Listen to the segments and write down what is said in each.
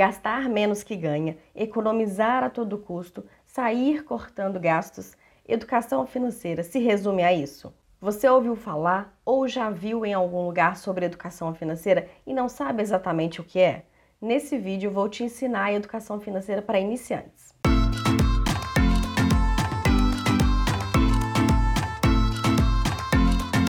gastar menos que ganha, economizar a todo custo, sair cortando gastos. Educação financeira se resume a isso. Você ouviu falar ou já viu em algum lugar sobre educação financeira e não sabe exatamente o que é? Nesse vídeo vou te ensinar a educação financeira para iniciantes.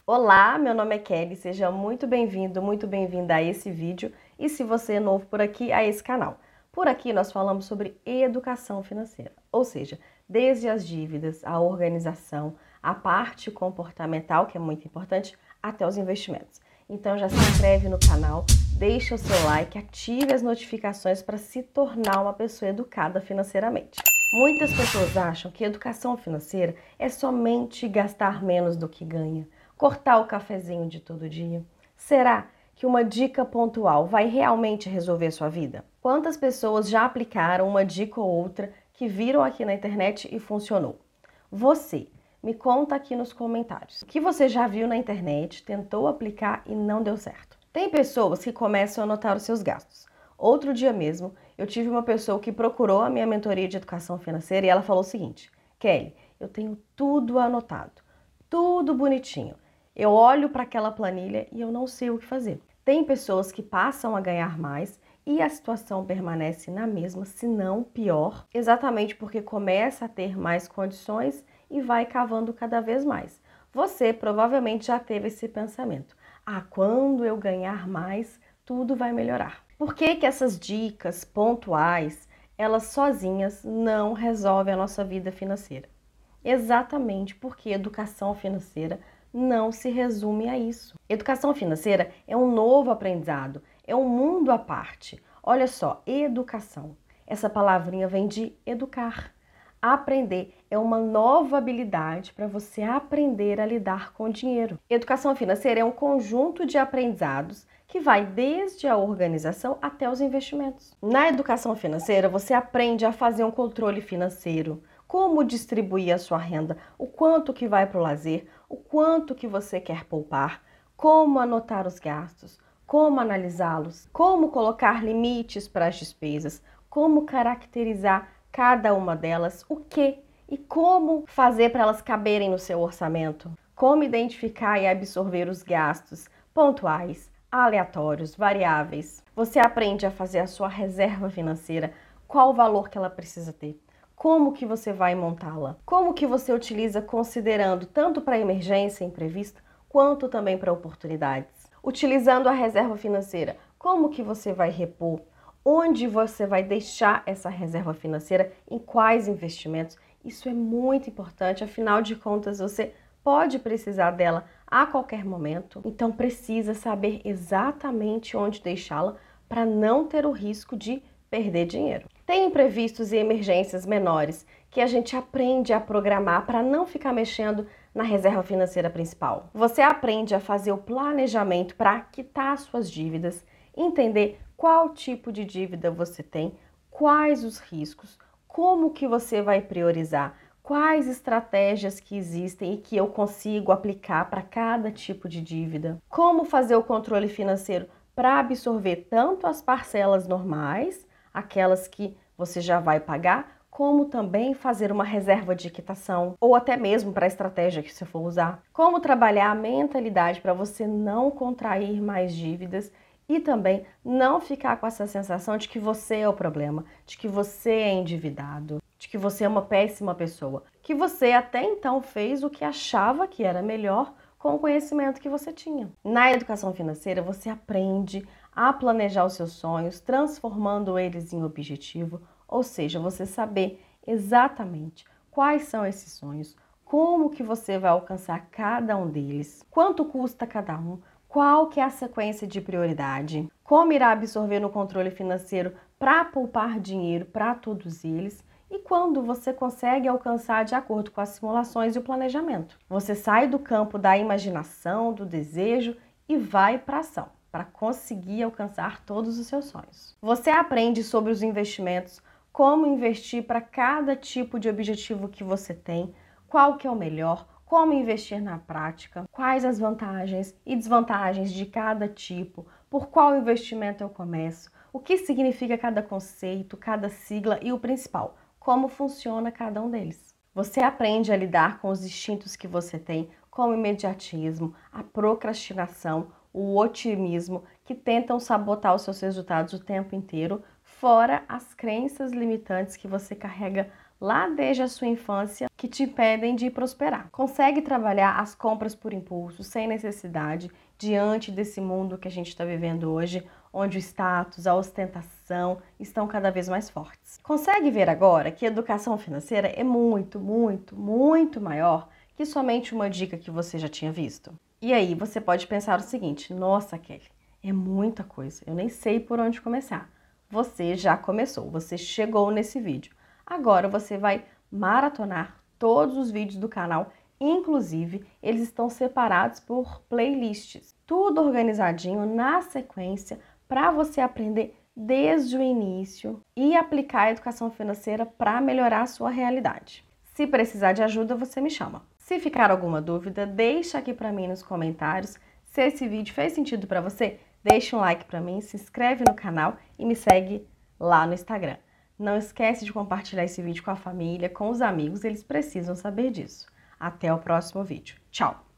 Olá, meu nome é Kelly, seja muito bem-vindo, muito bem-vinda a esse vídeo e se você é novo por aqui, a esse canal. Por aqui nós falamos sobre educação financeira, ou seja, desde as dívidas, a organização, a parte comportamental, que é muito importante, até os investimentos. Então já se inscreve no canal, deixa o seu like, ative as notificações para se tornar uma pessoa educada financeiramente. Muitas pessoas acham que educação financeira é somente gastar menos do que ganha cortar o cafezinho de todo dia? Será que uma dica pontual vai realmente resolver sua vida? Quantas pessoas já aplicaram uma dica ou outra que viram aqui na internet e funcionou? Você, me conta aqui nos comentários. O que você já viu na internet, tentou aplicar e não deu certo? Tem pessoas que começam a anotar os seus gastos. Outro dia mesmo, eu tive uma pessoa que procurou a minha mentoria de educação financeira e ela falou o seguinte: Kelly, eu tenho tudo anotado, tudo bonitinho. Eu olho para aquela planilha e eu não sei o que fazer. Tem pessoas que passam a ganhar mais e a situação permanece na mesma, se não pior, exatamente porque começa a ter mais condições e vai cavando cada vez mais. Você provavelmente já teve esse pensamento: ah, quando eu ganhar mais, tudo vai melhorar. Por que, que essas dicas pontuais, elas sozinhas não resolvem a nossa vida financeira? Exatamente porque educação financeira não se resume a isso. Educação financeira é um novo aprendizado, é um mundo à parte. Olha só, educação. Essa palavrinha vem de educar. Aprender é uma nova habilidade para você aprender a lidar com o dinheiro. Educação financeira é um conjunto de aprendizados que vai desde a organização até os investimentos. Na educação financeira, você aprende a fazer um controle financeiro, como distribuir a sua renda, o quanto que vai para o lazer, o quanto que você quer poupar, como anotar os gastos, como analisá-los, como colocar limites para as despesas, como caracterizar cada uma delas, o que e como fazer para elas caberem no seu orçamento, como identificar e absorver os gastos pontuais, aleatórios, variáveis. Você aprende a fazer a sua reserva financeira, qual o valor que ela precisa ter como que você vai montá-la? Como que você utiliza considerando tanto para emergência imprevista quanto também para oportunidades? Utilizando a reserva financeira, como que você vai repor? Onde você vai deixar essa reserva financeira? Em quais investimentos? Isso é muito importante, afinal de contas, você pode precisar dela a qualquer momento, então precisa saber exatamente onde deixá-la para não ter o risco de perder dinheiro. Tem imprevistos e emergências menores que a gente aprende a programar para não ficar mexendo na reserva financeira principal. Você aprende a fazer o planejamento para quitar suas dívidas, entender qual tipo de dívida você tem, quais os riscos, como que você vai priorizar, quais estratégias que existem e que eu consigo aplicar para cada tipo de dívida, como fazer o controle financeiro para absorver tanto as parcelas normais aquelas que você já vai pagar, como também fazer uma reserva de quitação ou até mesmo para a estratégia que você for usar. Como trabalhar a mentalidade para você não contrair mais dívidas e também não ficar com essa sensação de que você é o problema, de que você é endividado, de que você é uma péssima pessoa, que você até então fez o que achava que era melhor com o conhecimento que você tinha. Na educação financeira, você aprende a planejar os seus sonhos, transformando eles em objetivo, ou seja, você saber exatamente quais são esses sonhos, como que você vai alcançar cada um deles, quanto custa cada um, qual que é a sequência de prioridade, como irá absorver no controle financeiro para poupar dinheiro para todos eles e quando você consegue alcançar de acordo com as simulações e o planejamento. Você sai do campo da imaginação, do desejo e vai para ação para conseguir alcançar todos os seus sonhos. Você aprende sobre os investimentos, como investir para cada tipo de objetivo que você tem, qual que é o melhor, como investir na prática, quais as vantagens e desvantagens de cada tipo, por qual investimento eu começo, o que significa cada conceito, cada sigla e o principal, como funciona cada um deles. Você aprende a lidar com os instintos que você tem, como o imediatismo, a procrastinação, o otimismo, que tentam sabotar os seus resultados o tempo inteiro, fora as crenças limitantes que você carrega lá desde a sua infância que te impedem de prosperar. Consegue trabalhar as compras por impulso, sem necessidade, diante desse mundo que a gente está vivendo hoje, onde o status, a ostentação estão cada vez mais fortes. Consegue ver agora que educação financeira é muito, muito, muito maior que somente uma dica que você já tinha visto? E aí você pode pensar o seguinte: nossa, Kelly, é muita coisa, eu nem sei por onde começar. Você já começou, você chegou nesse vídeo. Agora você vai maratonar todos os vídeos do canal, inclusive eles estão separados por playlists, tudo organizadinho na sequência para você aprender desde o início e aplicar a educação financeira para melhorar a sua realidade. Se precisar de ajuda, você me chama. Se ficar alguma dúvida, deixa aqui para mim nos comentários. Se esse vídeo fez sentido para você, deixa um like para mim, se inscreve no canal e me segue lá no Instagram. Não esquece de compartilhar esse vídeo com a família, com os amigos, eles precisam saber disso. Até o próximo vídeo. Tchau!